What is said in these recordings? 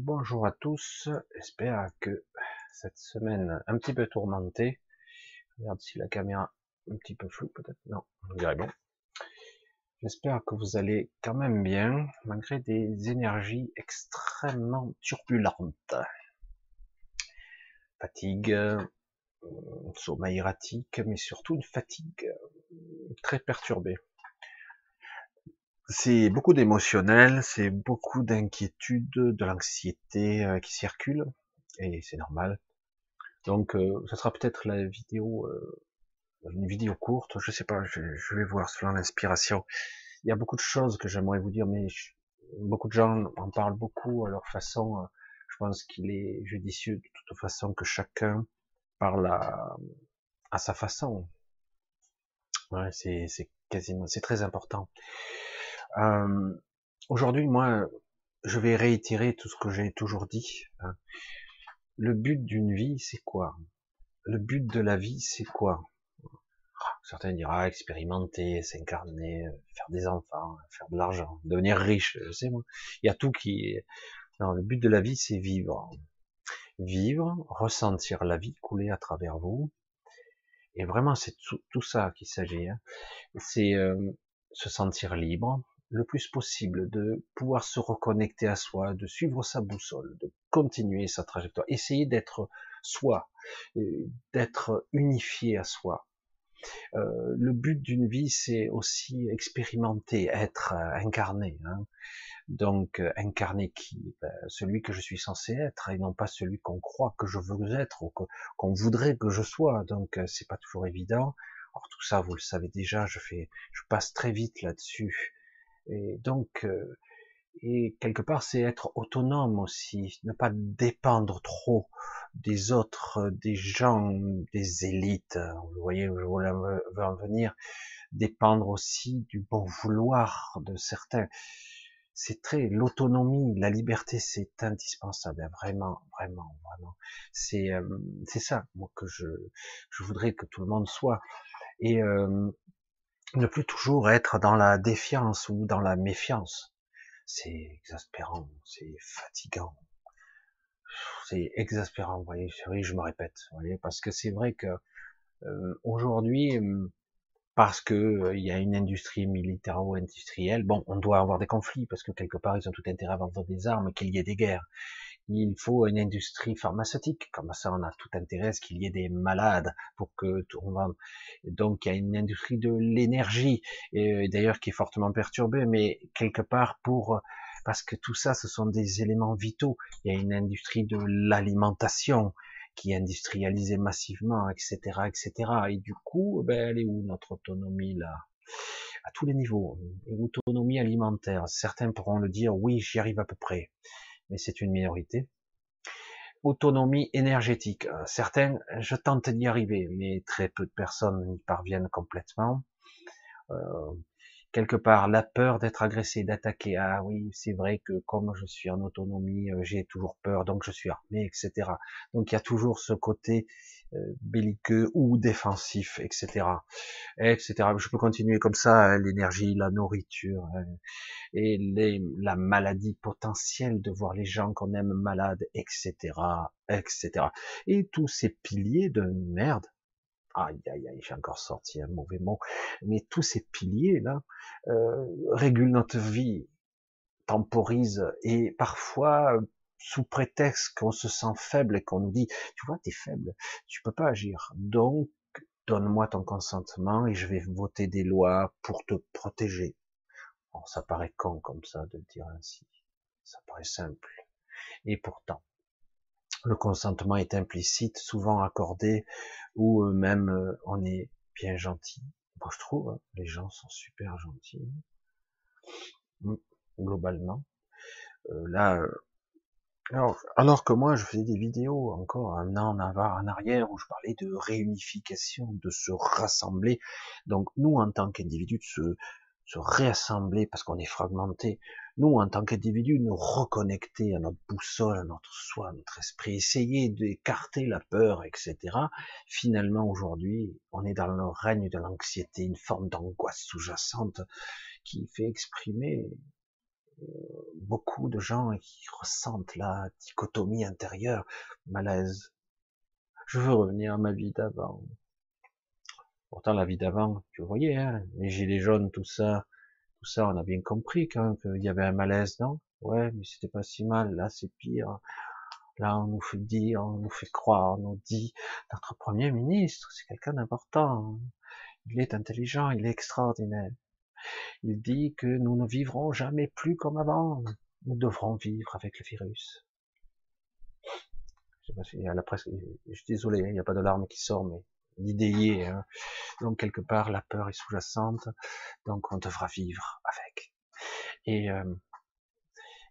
Bonjour à tous, j'espère que cette semaine un petit peu tourmentée, regarde si la caméra un petit peu floue peut-être, non, on dirait bon. J'espère que vous allez quand même bien, malgré des énergies extrêmement turbulentes. Fatigue, euh, sommeil erratique, mais surtout une fatigue très perturbée c'est beaucoup d'émotionnel, c'est beaucoup d'inquiétude, de l'anxiété euh, qui circule, et c'est normal. Donc, euh, ça sera peut-être la vidéo, euh, une vidéo courte, je sais pas, je, vais voir selon l'inspiration. Il y a beaucoup de choses que j'aimerais vous dire, mais beaucoup de gens en parlent beaucoup à leur façon. Je pense qu'il est judicieux de toute façon que chacun parle à, à sa façon. Ouais, c'est quasiment, c'est très important. Euh, Aujourd'hui, moi, je vais réitérer tout ce que j'ai toujours dit. Hein. Le but d'une vie, c'est quoi? Le but de la vie, c'est quoi? Certains diront ah, expérimenter, s'incarner, faire des enfants, faire de l'argent, devenir riche, je moi. Il y a tout qui. Non, le but de la vie, c'est vivre. Vivre, ressentir la vie couler à travers vous. Et vraiment, c'est tout, ça qu'il s'agit. Hein. C'est euh, se sentir libre, le plus possible, de pouvoir se reconnecter à soi, de suivre sa boussole, de continuer sa trajectoire, essayer d'être soi, d'être unifié à soi. Euh, le but d'une vie, c'est aussi expérimenter, être incarné. Hein. Donc incarné qui? Ben, Celui que je suis censé être et non pas celui qu'on croit que je veux être ou qu'on voudrait que je sois. Donc c'est pas toujours évident. Alors tout ça, vous le savez déjà, je fais, je passe très vite là-dessus. Et donc, euh, et quelque part, c'est être autonome aussi, ne pas dépendre trop des autres, des gens, des élites. Vous voyez où je veux en venir. Dépendre aussi du bon vouloir de certains. C'est très l'autonomie, la liberté, c'est indispensable, vraiment, vraiment, vraiment. C'est euh, c'est ça, moi que je je voudrais que tout le monde soit. Et euh, ne plus toujours être dans la défiance ou dans la méfiance. C'est exaspérant, c'est fatigant, c'est exaspérant. Vous voyez, je me répète, voyez, parce que c'est vrai que euh, aujourd'hui, euh, parce que euh, il y a une industrie militaro-industrielle, bon, on doit avoir des conflits parce que quelque part ils ont tout intérêt à vendre des armes, qu'il y ait des guerres il faut une industrie pharmaceutique. Comme ça, on a tout intérêt à ce qu'il y ait des malades pour que tout le monde. Donc, il y a une industrie de l'énergie, et euh, d'ailleurs qui est fortement perturbée, mais quelque part pour parce que tout ça, ce sont des éléments vitaux. Il y a une industrie de l'alimentation qui est industrialisée massivement, etc., etc. Et du coup, ben, elle est où notre autonomie là? À tous les niveaux. Autonomie alimentaire. Certains pourront le dire, oui, j'y arrive à peu près mais c'est une minorité. Autonomie énergétique. Euh, certains, je tente d'y arriver, mais très peu de personnes y parviennent complètement. Euh, quelque part la peur d'être agressé, d'attaquer. Ah oui, c'est vrai que comme je suis en autonomie, euh, j'ai toujours peur, donc je suis armé, etc. Donc il y a toujours ce côté euh, belliqueux ou défensif, etc., etc. Je peux continuer comme ça, hein, l'énergie, la nourriture et les, la maladie potentielle de voir les gens qu'on aime malades, etc., etc. Et tous ces piliers de merde aïe aïe aïe, j'ai encore sorti un mauvais mot, mais tous ces piliers là euh, régulent notre vie, temporisent et parfois sous prétexte qu'on se sent faible et qu'on nous dit, tu vois, t'es faible, tu peux pas agir, donc donne-moi ton consentement et je vais voter des lois pour te protéger. Bon, ça paraît con comme ça de le dire ainsi, ça paraît simple, et pourtant le consentement est implicite, souvent accordé, ou euh, même euh, on est bien gentil. Moi, je trouve, hein, les gens sont super gentils, mm, globalement. Euh, là, alors, alors, que moi, je faisais des vidéos encore un an en en arrière où je parlais de réunification, de se rassembler. Donc, nous, en tant qu'individus, de se, se réassembler parce qu'on est fragmenté. Nous, en tant qu'individus, nous reconnecter à notre boussole, à notre soi, à notre esprit, essayer d'écarter la peur, etc. Finalement, aujourd'hui, on est dans le règne de l'anxiété, une forme d'angoisse sous-jacente qui fait exprimer beaucoup de gens qui ressentent la dichotomie intérieure, malaise. Je veux revenir à ma vie d'avant. Pourtant, la vie d'avant, tu voyais, hein, les gilets jaunes, tout ça, tout ça, on a bien compris quand qu'il y avait un malaise, non? Ouais, mais c'était pas si mal. Là, c'est pire. Là, on nous fait dire, on nous fait croire, on nous dit, notre premier ministre, c'est quelqu'un d'important. Il est intelligent, il est extraordinaire. Il dit que nous ne vivrons jamais plus comme avant. Nous devrons vivre avec le virus. Je sais si la presse, je suis désolé, hein, il n'y a pas de larmes qui sort, mais Hein. Donc quelque part, la peur est sous-jacente, donc on devra vivre avec. Et, euh,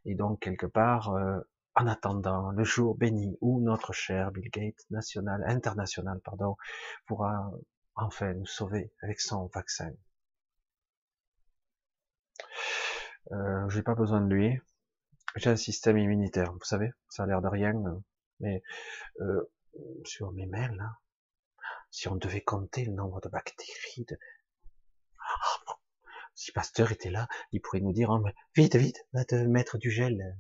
et donc quelque part, euh, en attendant le jour béni où notre cher Bill Gates national, international, pardon, pourra enfin nous sauver avec son vaccin. Euh, j'ai pas besoin de lui. J'ai un système immunitaire, vous savez, ça a l'air de rien, mais euh, sur mes mails, si on devait compter le nombre de bactéries, de... si Pasteur était là, il pourrait nous dire, oh, vite, vite, va te mettre du gel,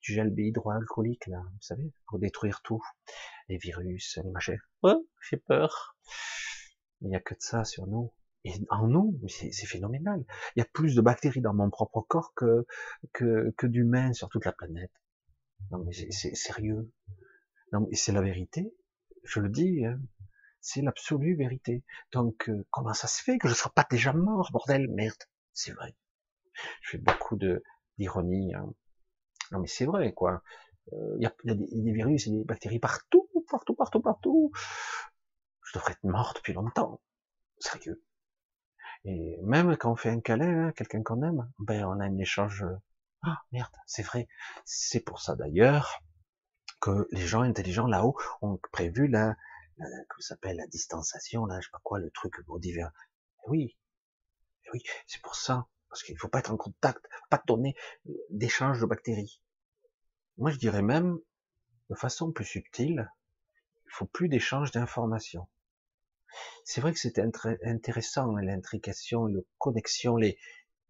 du gel hydroalcoolique, là, vous savez, pour détruire tout. Les virus, les machins. Oh, j'ai peur. Il n'y a que de ça sur nous. Et en nous, c'est phénoménal. Il y a plus de bactéries dans mon propre corps que, que, que d'humains sur toute la planète. Non, mais c'est sérieux. Non, mais c'est la vérité. Je le dis, hein. C'est l'absolue vérité. Donc, euh, comment ça se fait que je ne sois pas déjà mort, bordel, merde. C'est vrai. Je fais beaucoup de d'ironie. Hein. Non mais c'est vrai, quoi. Euh, il y, a, des, virus et des bactéries partout, partout, partout, partout. Je devrais être mort depuis longtemps. Sérieux. Et même quand on fait un câlin, hein, quelqu'un qu'on aime, ben on a un échange. Euh, ah merde, c'est vrai. C'est pour ça d'ailleurs que les gens intelligents là-haut ont prévu la, la comment s'appelle la distanciation, là, je sais pas quoi, le truc pour divers. Oui, oui, c'est pour ça parce qu'il faut pas être en contact, pas donner d'échange de bactéries. Moi, je dirais même, de façon plus subtile, il faut plus d'échange d'informations. C'est vrai que c'est intéressant l'intrication, les connexions, les,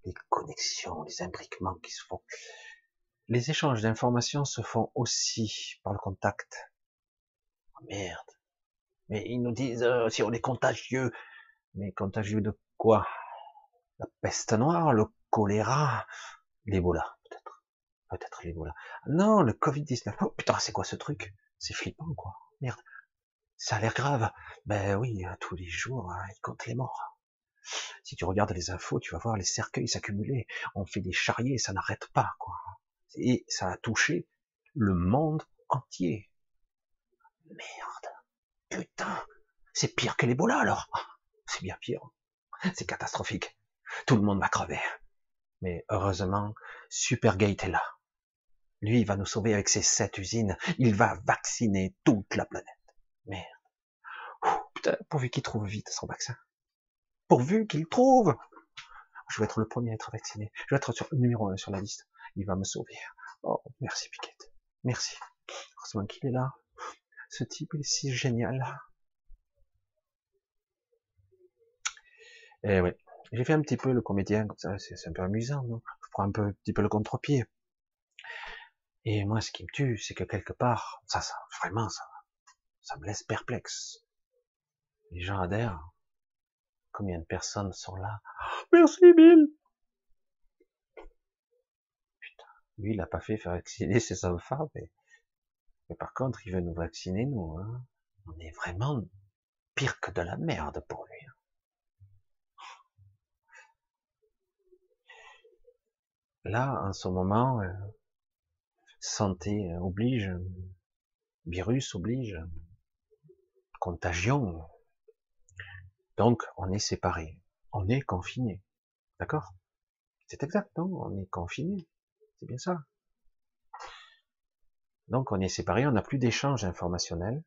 les connexions, les imbriquements qui se font. Les échanges d'informations se font aussi par le contact. Oh merde. Mais ils nous disent euh, si on est contagieux. Mais contagieux de quoi? La peste noire, le choléra, l'Ebola, peut-être. Peut-être l'Ebola. Non, le Covid-19. Oh putain, c'est quoi ce truc? C'est flippant, quoi. Merde. Ça a l'air grave. Ben oui, euh, tous les jours, hein, ils comptent les morts. Si tu regardes les infos, tu vas voir les cercueils s'accumuler. On fait des charriers, ça n'arrête pas, quoi. Et ça a touché le monde entier. Merde. Putain. C'est pire que l'Ebola, alors. C'est bien pire. C'est catastrophique. Tout le monde va crever. Mais heureusement, Supergate est là. Lui, il va nous sauver avec ses sept usines. Il va vacciner toute la planète. Merde. putain, pourvu qu'il trouve vite son vaccin. Pourvu qu'il trouve. Je vais être le premier à être vacciné. Je vais être numéro un sur la liste. Il va me sauver. Oh, merci Piquette. Merci. Heureusement qu'il est là. Ce type est si génial. Eh oui. J'ai fait un petit peu le comédien, comme ça, c'est un peu amusant, non? Je prends un peu, un petit peu le contre-pied. Et moi, ce qui me tue, c'est que quelque part, ça, ça, vraiment, ça, ça me laisse perplexe. Les gens adhèrent. Combien de personnes sont là? Merci Bill. Putain, lui, il a pas fait faire vacciner ses enfants, mais, mais par contre, il veut nous vacciner nous. Hein. On est vraiment pire que de la merde pour lui. Hein. Là, en ce moment, euh, santé oblige, virus oblige, contagion. Donc, on est séparés, on est confiné, d'accord? C'est exact, non? On est confiné, c'est bien ça. Donc, on est séparés, on n'a plus d'échange informationnel,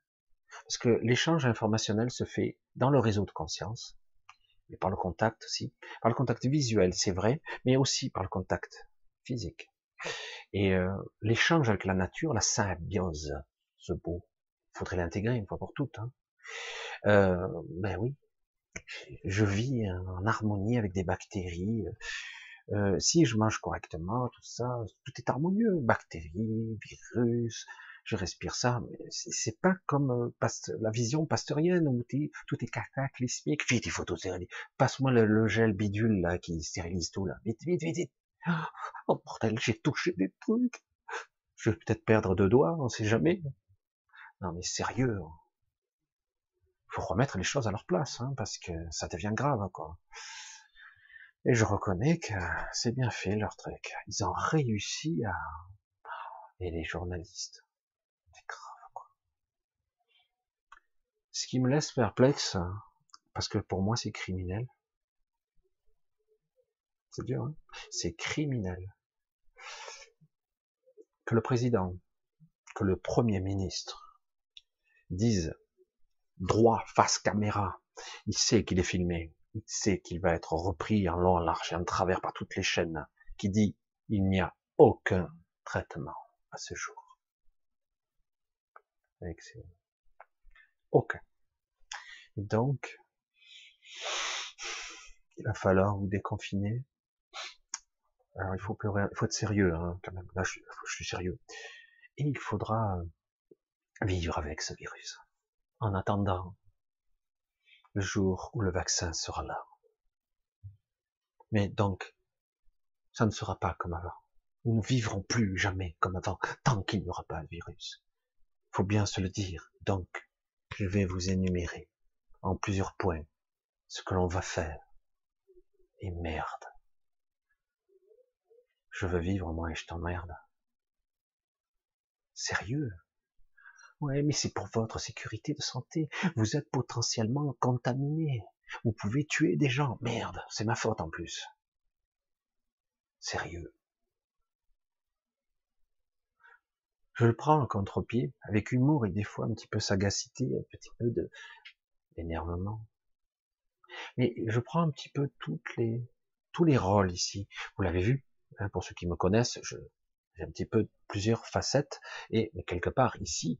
parce que l'échange informationnel se fait dans le réseau de conscience, mais par le contact aussi, par le contact visuel, c'est vrai, mais aussi par le contact physique. Et euh, l'échange avec la nature, la symbiose, ce beau, faudrait l'intégrer une fois pour toutes. Hein. Euh, ben oui, je vis en harmonie avec des bactéries, euh, si je mange correctement, tout ça, tout est harmonieux, bactéries, virus, je respire ça, mais c'est pas comme euh, la vision pasteurienne où tout est cataclysmique. Vite, il faut tout stériliser. Passe-moi le, gel bidule là qui stérilise tout là. Vite, vite, vite, vite. Oh bordel, j'ai touché des trucs. Je vais peut-être perdre deux doigts, on sait jamais. Non mais sérieux. Hein. Faut remettre les choses à leur place, hein, parce que ça devient grave, quoi. Et je reconnais que c'est bien fait leur truc. Ils ont réussi à... Et les journalistes. Ce qui me laisse perplexe, parce que pour moi c'est criminel. C'est dur, hein c'est criminel. Que le président, que le premier ministre dise droit face caméra, il sait qu'il est filmé, il sait qu'il va être repris en long, en large et en travers par toutes les chaînes, qui dit il n'y a aucun traitement à ce jour. Aucun. Donc, il va falloir vous déconfiner. Alors, il faut pleurer, il faut être sérieux, hein, quand même. Là, je suis sérieux. Et il faudra vivre avec ce virus. En attendant le jour où le vaccin sera là. Mais donc, ça ne sera pas comme avant. Nous ne vivrons plus jamais comme avant, tant qu'il n'y aura pas le virus. Faut bien se le dire. Donc, je vais vous énumérer en plusieurs points ce que l'on va faire. Et merde. Je veux vivre, moi, et je t'emmerde. Sérieux? Ouais, mais c'est pour votre sécurité de santé. Vous êtes potentiellement contaminé. Vous pouvez tuer des gens. Merde, c'est ma faute en plus. Sérieux. Je le prends en contre-pied, avec humour et des fois un petit peu sagacité, un petit peu de, énervement. Mais je prends un petit peu toutes les, tous les rôles ici. Vous l'avez vu, hein, pour ceux qui me connaissent, j'ai un petit peu plusieurs facettes, et quelque part ici,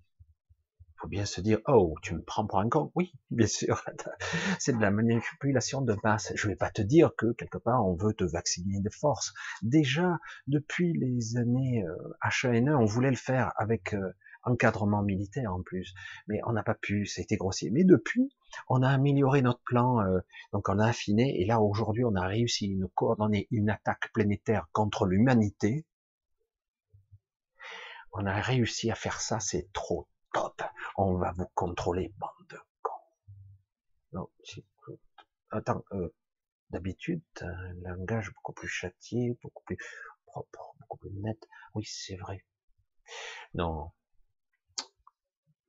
faut bien se dire, oh, tu me prends pour un con. Oui, bien sûr, c'est de la manipulation de masse. Je vais pas te dire que quelque part on veut te vacciner de force. Déjà, depuis les années H1N1, on voulait le faire avec euh, encadrement militaire en plus, mais on n'a pas pu, c'était grossier. Mais depuis, on a amélioré notre plan, euh, donc on a affiné, et là aujourd'hui on a réussi une coordonner une attaque planétaire contre l'humanité. On a réussi à faire ça, c'est trop top. On va vous contrôler, bande de cons. Non, attends, euh, d'habitude, un langage beaucoup plus châtié, beaucoup plus propre, beaucoup plus net. Oui, c'est vrai. Non,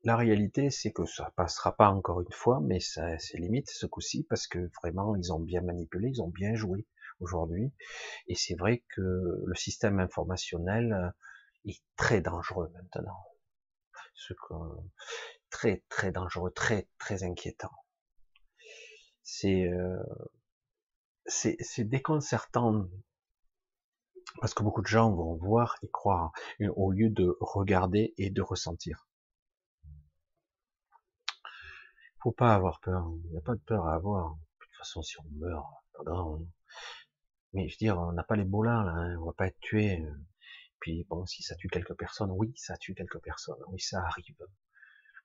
la réalité, c'est que ça passera pas encore une fois, mais ça, c'est limite ce coup-ci parce que vraiment, ils ont bien manipulé, ils ont bien joué aujourd'hui. Et c'est vrai que le système informationnel euh, est très dangereux maintenant. Ce très, très dangereux, très, très inquiétant. C'est, euh, c'est, déconcertant parce que beaucoup de gens vont voir et croire au lieu de regarder et de ressentir. faut pas avoir peur. Il n'y a pas de peur à avoir. De toute façon, si on meurt, pas grave. Hein. Mais je veux dire, on n'a pas les beaux là, hein. on va pas être tué. Puis bon, si ça tue quelques personnes, oui, ça tue quelques personnes, oui, ça arrive.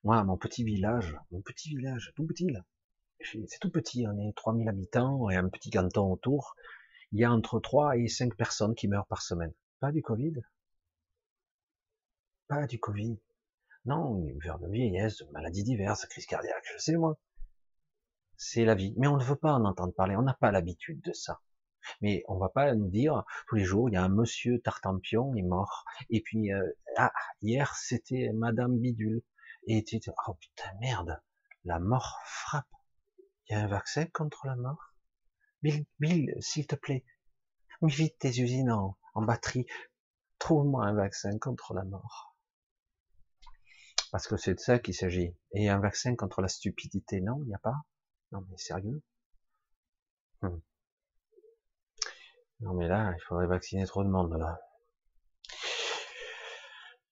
Moi, mon petit village, mon petit village, tout petit là, c'est tout petit, on est 3000 habitants et un petit canton autour. Il y a entre 3 et 5 personnes qui meurent par semaine. Pas du Covid? Pas du Covid. Non, une de vieillesse, de maladies diverses, crise cardiaque, je sais moi. C'est la vie. Mais on ne veut pas en entendre parler, on n'a pas l'habitude de ça. Mais on va pas nous dire tous les jours, il y a un monsieur Tartampion, il est mort. Et puis, euh, ah, hier c'était Madame Bidule. Et tu dis, oh putain, merde, la mort frappe. Il y a un vaccin contre la mort? Bill, Bill, s'il te plaît, vite tes usines en, en batterie. Trouve-moi un vaccin contre la mort. Parce que c'est de ça qu'il s'agit. Et un vaccin contre la stupidité, non, il n'y a pas? Non, mais sérieux? Hmm. Non, mais là, il faudrait vacciner trop de monde, là.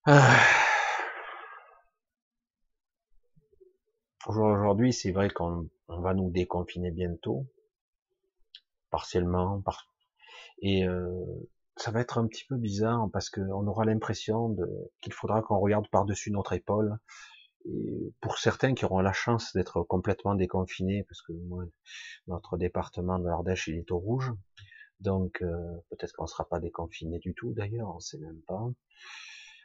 Ah. Aujourd'hui, c'est vrai qu'on va nous déconfiner bientôt, partiellement, par... Et euh, ça va être un petit peu bizarre parce qu'on aura l'impression qu'il faudra qu'on regarde par-dessus notre épaule. Et pour certains qui auront la chance d'être complètement déconfinés, parce que moi, notre département de l'Ardèche, il est au rouge, donc euh, peut-être qu'on ne sera pas déconfiné du tout d'ailleurs, on ne sait même pas.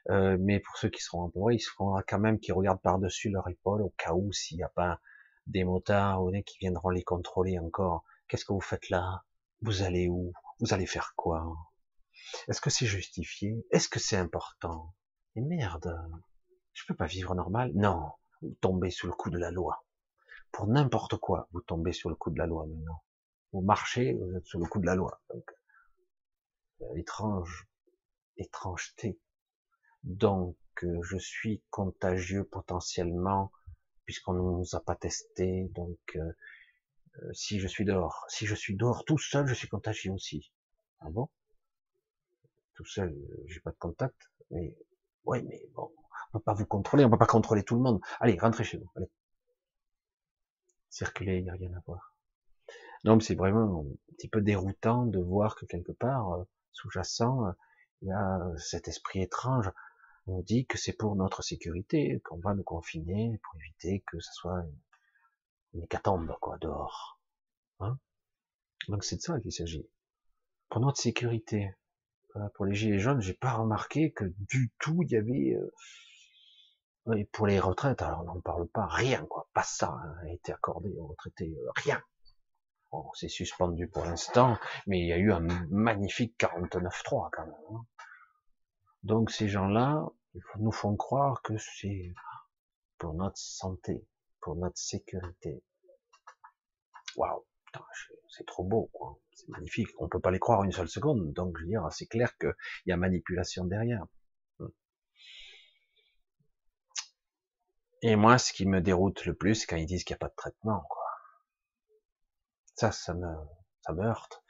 Euh, mais pour ceux qui seront en ils se feront quand même qui regardent par-dessus leur épaule au cas où s'il n'y a pas des motards ou des qui viendront les contrôler encore. Qu'est-ce que vous faites là? Vous allez où? Vous allez faire quoi? Est-ce que c'est justifié? Est-ce que c'est important? Et merde, je peux pas vivre normal? Non, vous tombez sous le coup de la loi. Pour n'importe quoi, vous tombez sur le coup de la loi maintenant. Vous marchez, vous êtes sous le coup de la loi. Donc, euh, étrange, étrangeté. Donc, euh, je suis contagieux potentiellement puisqu'on ne nous a pas testé. Donc, euh, si je suis dehors, si je suis dehors tout seul, je suis contagieux aussi. Ah bon? Tout seul, j'ai pas de contact, mais ouais, mais bon, on peut pas vous contrôler, on peut pas contrôler tout le monde. Allez, rentrez chez vous. Allez. Circuler, il n'y a rien à voir. Donc c'est vraiment un petit peu déroutant de voir que quelque part, euh, sous-jacent, euh, il y a cet esprit étrange. On dit que c'est pour notre sécurité, qu'on va nous confiner pour éviter que ce soit une, hécatombe, quoi, dehors. Hein Donc c'est de ça qu'il s'agit. Pour notre sécurité. Pour les gilets jaunes, j'ai pas remarqué que du tout il y avait euh, et pour les retraites, alors on n'en parle pas, rien, quoi, pas ça hein, a été accordé aux retraités, euh, rien. Bon, c'est suspendu pour l'instant, mais il y a eu un magnifique 49-3 quand même. Hein. Donc ces gens-là, nous font croire que c'est pour notre santé, pour notre sécurité. Waouh, c'est trop beau, quoi. C'est magnifique. On peut pas les croire une seule seconde. Donc je veux dire, c'est clair qu'il y a manipulation derrière. Et moi, ce qui me déroute le plus, c'est quand ils disent qu'il n'y a pas de traitement, quoi. Ça, ça me, heurte.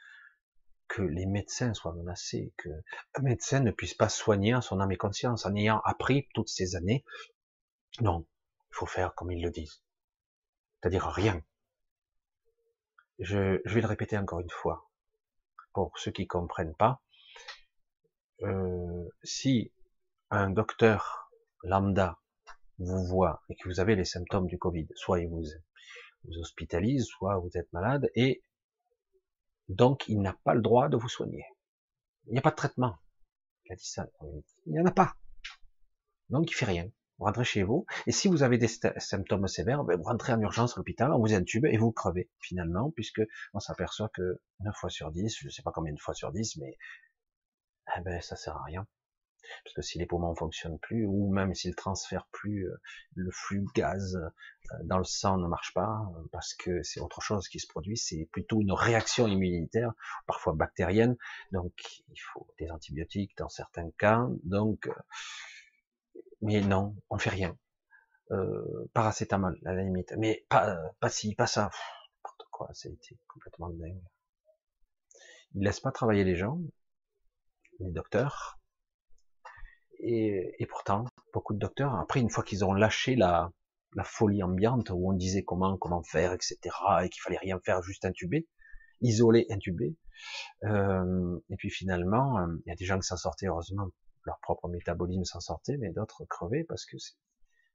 Que les médecins soient menacés, que un médecin ne puisse pas soigner son âme et conscience, en ayant appris toutes ces années. Non, il faut faire comme ils le disent. C'est-à-dire rien. Je, vais le répéter encore une fois. Pour ceux qui comprennent pas, euh, si un docteur lambda vous voit et que vous avez les symptômes du Covid, il vous, vous hospitalise, soit vous êtes malade, et donc il n'a pas le droit de vous soigner. Il n'y a pas de traitement. Il n'y en a pas. Donc il fait rien. Vous rentrez chez vous, et si vous avez des symptômes sévères, ben, vous rentrez en urgence à l'hôpital, on vous intube et vous crevez, finalement, puisque on s'aperçoit que 9 fois sur 10, je ne sais pas combien de fois sur 10, mais eh ben, ça sert à rien parce que si les poumons fonctionnent plus, ou même s'ils transfèrent plus euh, le flux gaz euh, dans le sang ne marche pas, euh, parce que c'est autre chose qui se produit, c'est plutôt une réaction immunitaire, parfois bactérienne, donc il faut des antibiotiques dans certains cas, donc, mais non, on fait rien. Euh, paracétamol, à la limite, mais pas, pas ci, pas ça, n'importe quoi, ça a été complètement dingue. Ils laissent pas travailler les gens, les docteurs, et, pourtant, beaucoup de docteurs, après, une fois qu'ils ont lâché la, la folie ambiante, où on disait comment, comment faire, etc., et qu'il fallait rien faire, juste intuber, isoler, intuber, euh, et puis finalement, euh, il y a des gens qui s'en sortaient, heureusement, leur propre métabolisme s'en sortait, mais d'autres crevaient parce que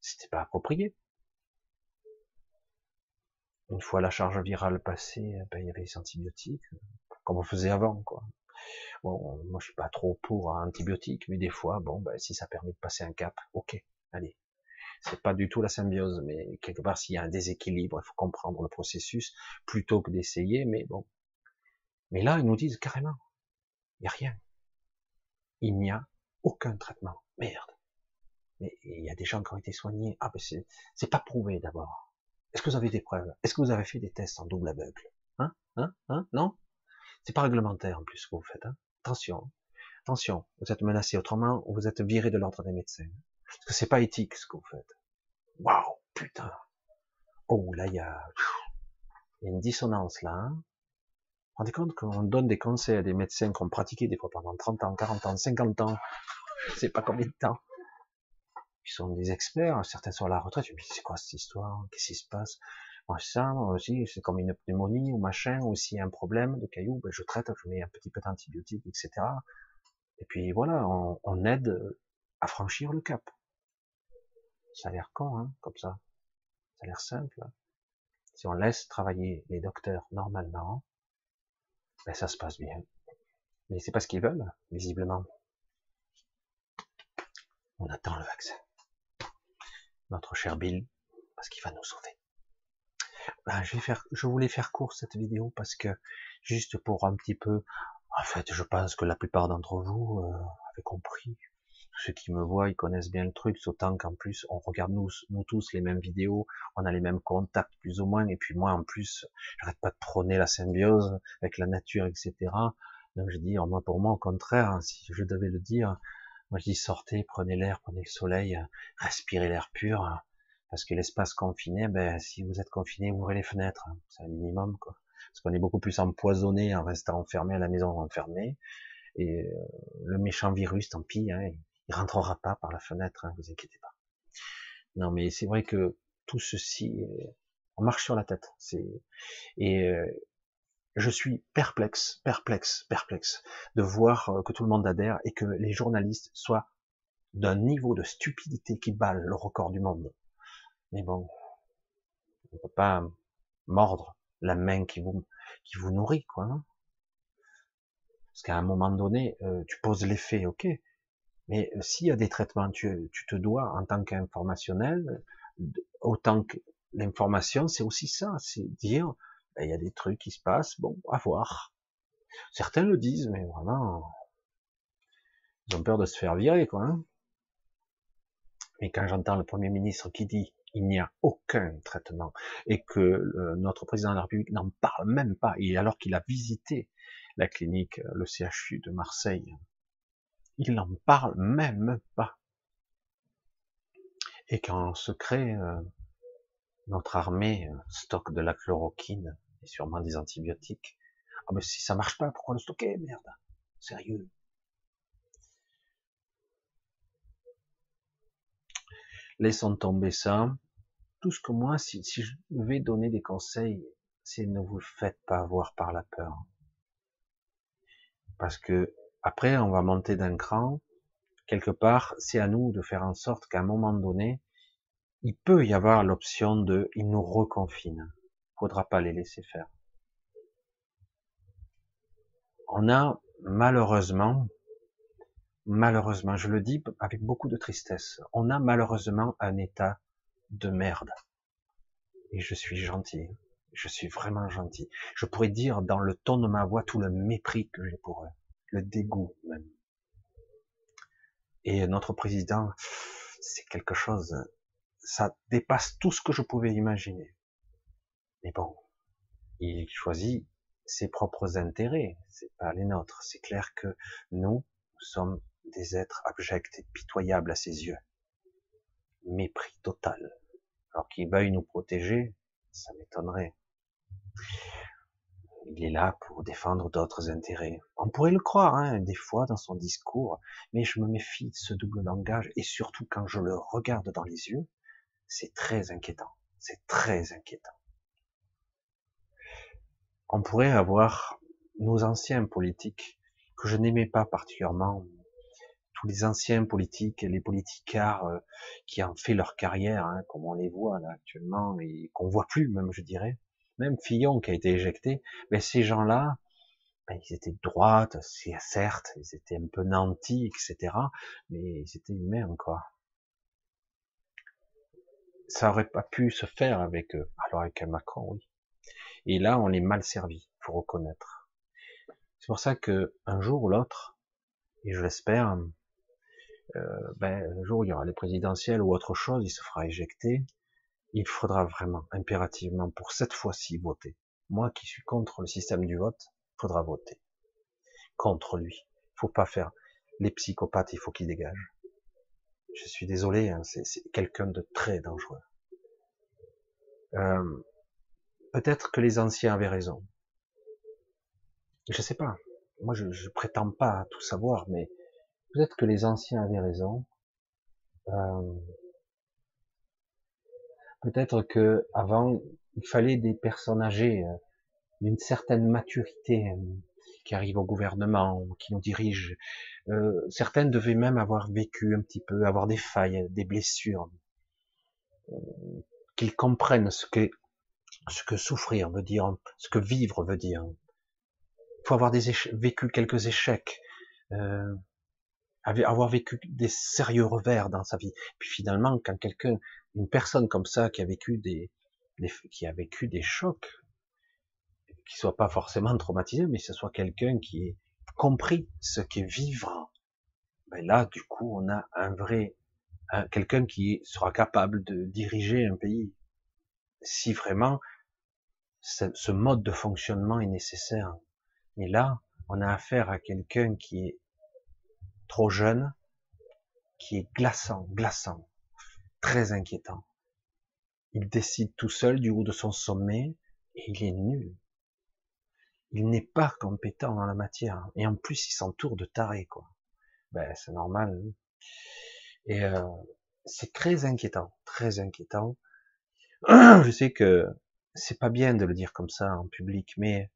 c'était pas approprié. Une fois la charge virale passée, ben, il y avait les antibiotiques, comme on faisait avant, quoi. Bon, moi je suis pas trop pour un antibiotique, mais des fois, bon, ben, si ça permet de passer un cap, ok, allez. C'est pas du tout la symbiose, mais quelque part s'il y a un déséquilibre, il faut comprendre le processus plutôt que d'essayer, mais bon. Mais là, ils nous disent carrément, il n'y a rien. Il n'y a aucun traitement. Merde. Mais il y a des gens qui ont été soignés. Ah ben c'est, c'est pas prouvé d'abord. Est-ce que vous avez des preuves? Est-ce que vous avez fait des tests en double aveugle? Hein? Hein? Hein? Non? C'est pas réglementaire en plus ce que vous faites. Hein. Attention, attention, vous êtes menacé. Autrement, vous êtes viré de l'ordre des médecins. Parce que c'est pas éthique ce que vous faites. Waouh, putain. Oh, là, il y a, une dissonance là. Hein. Vous rendez compte qu'on donne des conseils à des médecins qui ont pratiqué des fois pendant 30 ans, 40 ans, 50 ans, je sais pas combien de temps. Ils sont des experts, certains sont à la retraite. Je me dis, c'est quoi cette histoire? Qu'est-ce qui se passe? Moi ça aussi c'est comme une pneumonie ou machin ou s'il y a un problème de caillou ben je traite je mets un petit peu d'antibiotiques etc et puis voilà on, aide à franchir le cap. Ça a l'air con hein, comme ça. Ça a l'air simple si on laisse travailler les docteurs normalement ben ça se passe bien. Mais c'est pas ce qu'ils veulent visiblement. On attend le vaccin. Notre cher Bill parce qu'il va nous sauver faire, je voulais faire court cette vidéo parce que juste pour un petit peu, en fait, je pense que la plupart d'entre vous euh, avez compris. Ceux qui me voient, ils connaissent bien le truc, autant qu'en plus, on regarde nous, nous tous les mêmes vidéos, on a les mêmes contacts plus ou moins, et puis moi en plus, j'arrête pas de prôner la symbiose avec la nature, etc. Donc je dis, moi pour moi au contraire, hein, si je devais le dire, moi je dis sortez, prenez l'air, prenez le soleil, respirez l'air pur, parce que l'espace confiné, ben, si vous êtes confiné, ouvrez les fenêtres, hein. c'est un minimum, quoi. Parce qu'on est beaucoup plus empoisonné en restant enfermé à la maison enfermé. Et euh, le méchant virus, tant pis, hein, il rentrera pas par la fenêtre, hein, vous inquiétez pas. Non, mais c'est vrai que tout ceci, on marche sur la tête. C'est et euh, je suis perplexe, perplexe, perplexe de voir euh, que tout le monde adhère et que les journalistes soient d'un niveau de stupidité qui balle le record du monde. Mais bon, on peut pas mordre la main qui vous qui vous nourrit, quoi. Parce qu'à un moment donné, euh, tu poses l'effet, ok? Mais euh, s'il y a des traitements, tu, tu te dois, en tant qu'informationnel, autant que l'information, c'est aussi ça, c'est dire, ben, il y a des trucs qui se passent, bon, à voir. Certains le disent, mais vraiment, ils ont peur de se faire virer, quoi. Hein. Mais quand j'entends le Premier ministre qui dit il n'y a aucun traitement et que notre président de la République n'en parle même pas, et alors qu'il a visité la clinique, le CHU de Marseille, il n'en parle même pas. Et qu'en secret, euh, notre armée stocke de la chloroquine et sûrement des antibiotiques. Ah mais si ça marche pas, pourquoi le stocker, merde? Sérieux? Laissons tomber ça tout ce que moi, si, je vais donner des conseils, c'est ne vous faites pas avoir par la peur. Parce que après, on va monter d'un cran. Quelque part, c'est à nous de faire en sorte qu'à un moment donné, il peut y avoir l'option de, ils nous reconfinent. Faudra pas les laisser faire. On a malheureusement, malheureusement, je le dis avec beaucoup de tristesse, on a malheureusement un état de merde. Et je suis gentil. Je suis vraiment gentil. Je pourrais dire dans le ton de ma voix tout le mépris que j'ai pour eux. Le dégoût même. Et notre président, c'est quelque chose, ça dépasse tout ce que je pouvais imaginer. Mais bon, il choisit ses propres intérêts, c'est pas les nôtres. C'est clair que nous, nous sommes des êtres abjects et pitoyables à ses yeux mépris total. Alors qu'il veuille nous protéger, ça m'étonnerait. Il est là pour défendre d'autres intérêts. On pourrait le croire, hein, des fois, dans son discours, mais je me méfie de ce double langage, et surtout quand je le regarde dans les yeux, c'est très inquiétant. C'est très inquiétant. On pourrait avoir nos anciens politiques, que je n'aimais pas particulièrement, les anciens politiques, les politicards euh, qui ont fait leur carrière, hein, comme on les voit là actuellement, et qu'on voit plus même, je dirais. Même Fillon qui a été éjecté, mais ces gens-là, ben, ils étaient de droite, certes, ils étaient un peu nantis, etc. Mais ils étaient humains, quoi. Ça aurait pas pu se faire avec eux. Alors avec Macron, oui. Et là, on les mal servi, faut reconnaître. C'est pour ça que un jour ou l'autre, et je l'espère, ben, un jour il y aura les présidentielles ou autre chose, il se fera éjecter. Il faudra vraiment, impérativement, pour cette fois-ci, voter. Moi qui suis contre le système du vote, il faudra voter. Contre lui. Faut pas faire. Les psychopathes, il faut qu'ils dégagent. Je suis désolé, hein, c'est quelqu'un de très dangereux. Euh, Peut-être que les anciens avaient raison. Je sais pas. Moi, je, je prétends pas tout savoir, mais peut-être que les anciens avaient raison. Euh, peut-être que avant, il fallait des personnes âgées euh, d'une certaine maturité euh, qui arrivent au gouvernement, qui nous dirigent. Euh, certaines devaient même avoir vécu un petit peu, avoir des failles, des blessures, qu'ils comprennent ce que souffrir veut dire, ce que vivre veut dire. Il faut avoir des vécu quelques échecs, avoir vécu des sérieux revers dans sa vie. Puis finalement, quand quelqu'un, une personne comme ça qui a vécu des, qui a vécu des chocs, qui soit pas forcément traumatisé, mais ce soit quelqu'un qui ait compris ce qu'est vivre, ben là, du coup, on a un vrai, quelqu'un qui sera capable de diriger un pays. Si vraiment ce mode de fonctionnement est nécessaire. Et là, on a affaire à quelqu'un qui est trop jeune, qui est glaçant, glaçant, très inquiétant. Il décide tout seul du haut de son sommet et il est nul. Il n'est pas compétent dans la matière. Et en plus, il s'entoure de tarés, quoi. Ben, c'est normal. Hein. Et euh, c'est très inquiétant, très inquiétant. Je sais que c'est pas bien de le dire comme ça en public, mais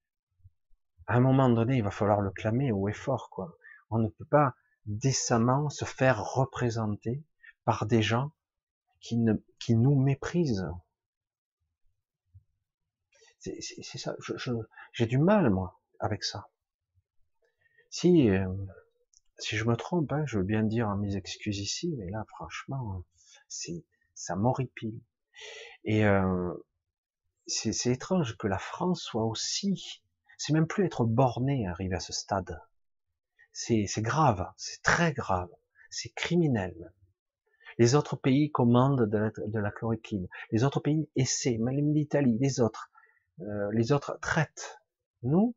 à un moment donné, il va falloir le clamer au effort, quoi. On ne peut pas décemment se faire représenter par des gens qui, ne, qui nous méprisent. C'est ça. J'ai du mal moi avec ça. Si euh, si je me trompe, hein, je veux bien dire mes excuses ici, mais là franchement, c'est ça m'horripile. Et euh, c'est étrange que la France soit aussi. C'est même plus être borné arrivé à ce stade c'est grave, c'est très grave, c'est criminel. Les autres pays commandent de la, de chloroquine, les autres pays essaient, même l'Italie, les autres, euh, les autres traitent. Nous,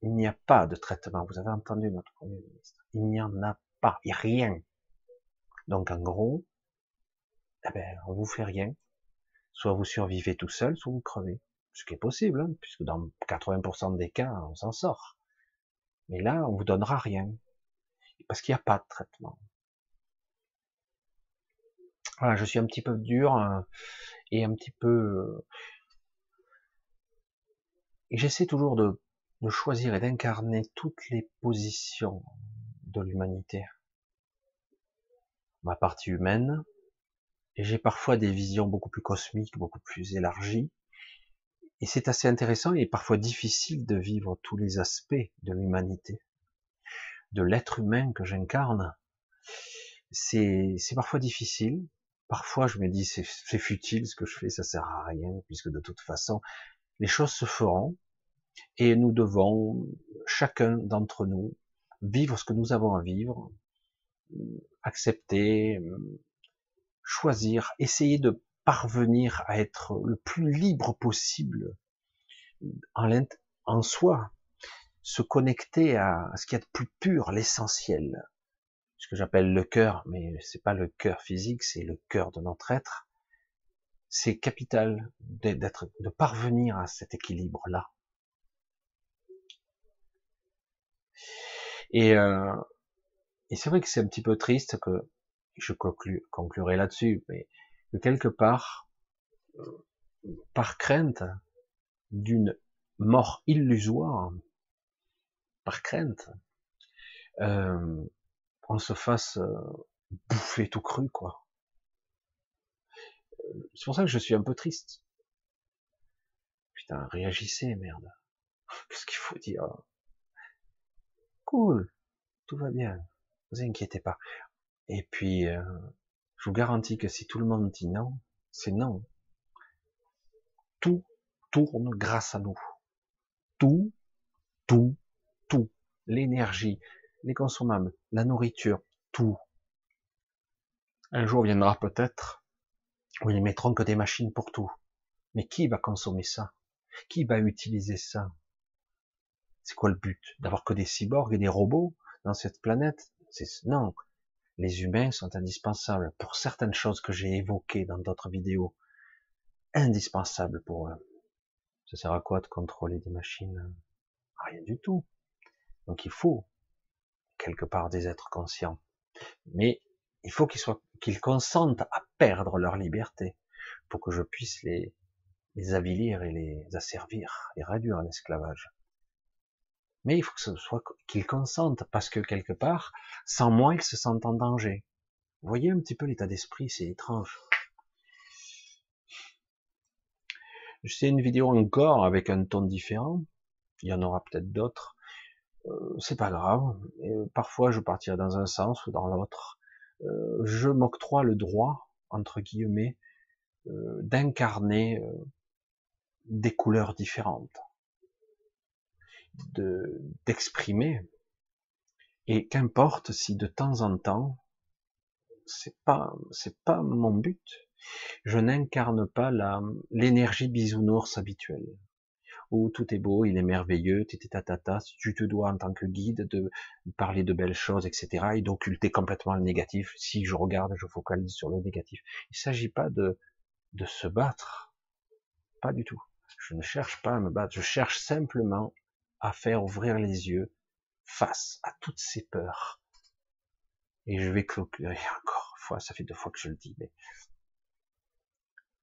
il n'y a pas de traitement. Vous avez entendu notre premier ministre. Il n'y en a pas, il n'y a rien. Donc en gros, eh ben, on vous fait rien. Soit vous survivez tout seul, soit vous crevez. Ce qui est possible, hein, puisque dans 80% des cas, on s'en sort. Mais là, on vous donnera rien. Parce qu'il n'y a pas de traitement. Voilà, je suis un petit peu dur euh, et un petit peu... Euh, j'essaie toujours de choisir et d'incarner toutes les positions de l'humanité. Ma partie humaine, et j'ai parfois des visions beaucoup plus cosmiques, beaucoup plus élargies, et c'est assez intéressant et parfois difficile de vivre tous les aspects de l'humanité, de l'être humain que j'incarne. C'est, parfois difficile. Parfois, je me dis, c'est futile ce que je fais, ça sert à rien, puisque de toute façon, les choses se feront et nous devons, chacun d'entre nous, vivre ce que nous avons à vivre, accepter, choisir, essayer de parvenir à être le plus libre possible en, en soi, se connecter à, ce qu'il y a de plus pur, l'essentiel, ce que j'appelle le cœur, mais c'est pas le cœur physique, c'est le cœur de notre être. C'est capital d'être, de parvenir à cet équilibre-là. Et, euh, et c'est vrai que c'est un petit peu triste que je conclurai là-dessus, mais quelque part, par crainte d'une mort illusoire, par crainte, euh, on se fasse euh, bouffer tout cru, quoi. C'est pour ça que je suis un peu triste. Putain, réagissez, merde. Qu'est-ce qu'il faut dire? Cool, tout va bien, vous inquiétez pas. Et puis, euh, je vous garantis que si tout le monde dit non, c'est non. Tout tourne grâce à nous. Tout, tout, tout. L'énergie, les consommables, la nourriture, tout. Un jour viendra peut-être où ils mettront que des machines pour tout. Mais qui va consommer ça? Qui va utiliser ça? C'est quoi le but? D'avoir que des cyborgs et des robots dans cette planète? Non, les humains sont indispensables pour certaines choses que j'ai évoquées dans d'autres vidéos. Indispensables pour eux. Ça sert à quoi de contrôler des machines? Rien du tout. Donc il faut quelque part des êtres conscients. Mais il faut qu'ils soient, qu'ils consentent à perdre leur liberté pour que je puisse les, avilir et les asservir, et réduire en esclavage. Mais il faut que ce soit qu'ils consentent, parce que quelque part, sans moi, ils se sentent en danger. Vous voyez un petit peu l'état d'esprit, c'est étrange. Je sais une vidéo encore avec un ton différent. Il y en aura peut-être d'autres. Euh, c'est pas grave. Euh, parfois, je partirai dans un sens ou dans l'autre. Euh, je m'octroie le droit, entre guillemets, d'incarner des couleurs différentes, de d'exprimer. Et qu'importe si de temps en temps, c'est pas c'est pas mon but. Je n'incarne pas la l'énergie bisounours habituelle où tout est beau, il est merveilleux, tata, tu te dois en tant que guide de parler de belles choses, etc., et d'occulter complètement le négatif. Si je regarde, je focalise sur le négatif. Il s'agit pas de, de se battre. Pas du tout. Je ne cherche pas à me battre. Je cherche simplement à faire ouvrir les yeux face à toutes ces peurs. Et je vais clôturer encore une fois, ça fait deux fois que je le dis, mais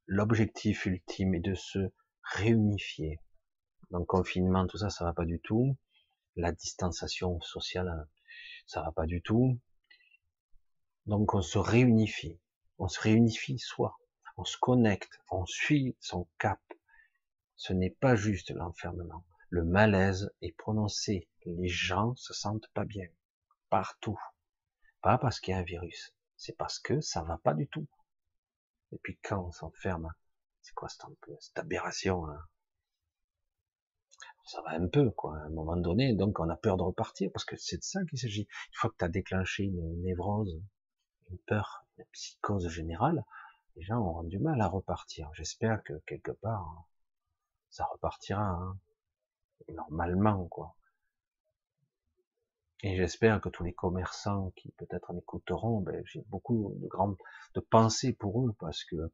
l'objectif ultime est de se réunifier. Donc confinement, tout ça, ça va pas du tout. La distanciation sociale, ça va pas du tout. Donc on se réunifie, on se réunifie soi, on se connecte, on suit son cap. Ce n'est pas juste l'enfermement. Le malaise est prononcé. Les gens se sentent pas bien partout. Pas parce qu'il y a un virus, c'est parce que ça va pas du tout. Et puis quand on s'enferme, c'est quoi cette, aberration hein? Ça va un peu, quoi, à un moment donné, donc on a peur de repartir, parce que c'est de ça qu'il s'agit. Une fois que tu as déclenché une névrose, une peur, une psychose générale, les gens auront du mal à repartir. J'espère que quelque part, ça repartira hein, normalement, quoi. Et j'espère que tous les commerçants qui peut-être m'écouteront, ben, j'ai beaucoup de grandes de pensées pour eux parce que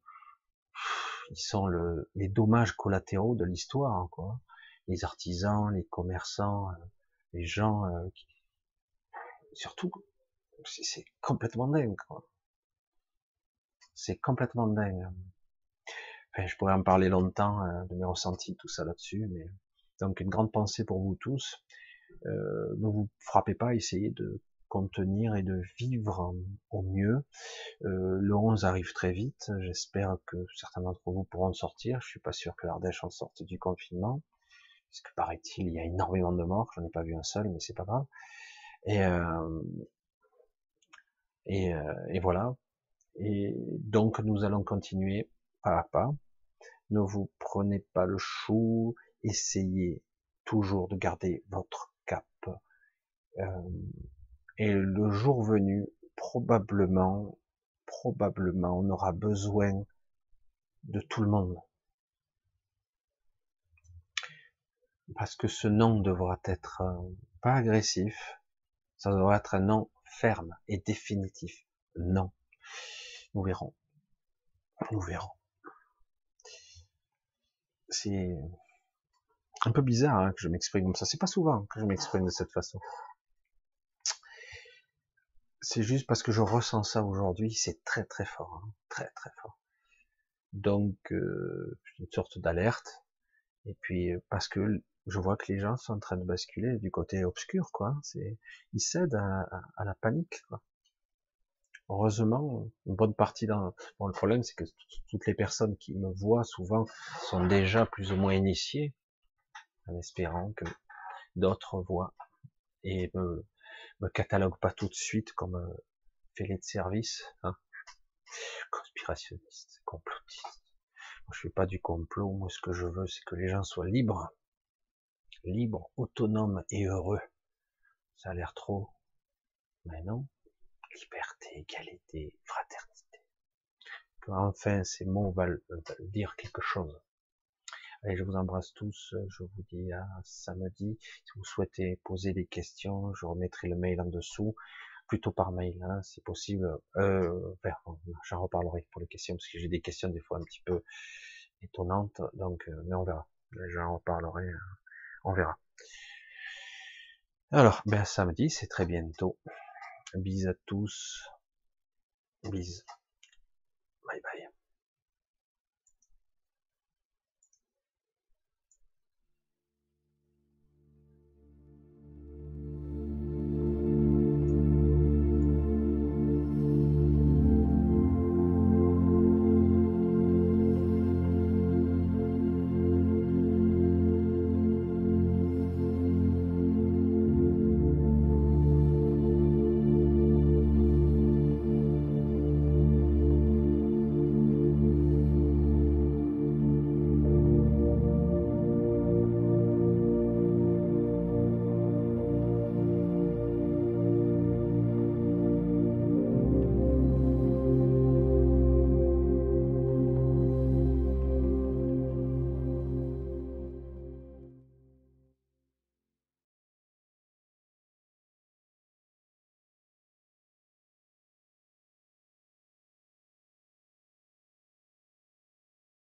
ils sont le, les dommages collatéraux de l'histoire, quoi. Les artisans, les commerçants, euh, les gens, euh, qui... surtout, c'est complètement dingue, quoi. C'est complètement dingue. Enfin, je pourrais en parler longtemps euh, de mes ressentis, tout ça là-dessus, mais donc une grande pensée pour vous tous. Euh, ne vous frappez pas, essayez de contenir et de vivre au mieux. Euh, le 11 arrive très vite. J'espère que certains d'entre vous pourront sortir. Je suis pas sûr que l'Ardèche en sorte du confinement, parce que paraît-il, il y a énormément de morts. J'en ai pas vu un seul, mais c'est pas grave. Et, euh, et, euh, et, voilà. Et donc nous allons continuer pas à pas. Ne vous prenez pas le chou. Essayez toujours de garder votre cap. Euh, et le jour venu, probablement, probablement, on aura besoin de tout le monde. Parce que ce non devra être euh, pas agressif, ça devra être un non ferme et définitif. Non. Nous verrons. Nous verrons. C'est un peu bizarre hein, que je m'exprime comme ça. C'est pas souvent que je m'exprime de cette façon. C'est juste parce que je ressens ça aujourd'hui. C'est très très fort, hein. très très fort. Donc euh, une sorte d'alerte. Et puis euh, parce que je vois que les gens sont en train de basculer du côté obscur, quoi. C'est, ils cèdent à, la panique. Heureusement, une bonne partie dans. Le problème, c'est que toutes les personnes qui me voient souvent sont déjà plus ou moins initiées en espérant que d'autres voient et me, me cataloguent pas tout de suite comme filet de service, hein. conspirationniste, complotiste. Moi, je fais pas du complot. Moi, ce que je veux, c'est que les gens soient libres, libres, autonomes et heureux. Ça a l'air trop, mais non. Liberté, égalité, fraternité. Enfin ces mots veulent dire quelque chose. Allez, je vous embrasse tous. Je vous dis à samedi. Si vous souhaitez poser des questions, je remettrai le mail en dessous, plutôt par mail, hein, si possible. Euh, J'en reparlerai pour les questions, parce que j'ai des questions des fois un petit peu étonnantes. Donc, euh, mais on verra. J'en reparlerai. Euh, on verra. Alors, ben samedi, c'est très bientôt. Bis à tous. Bis.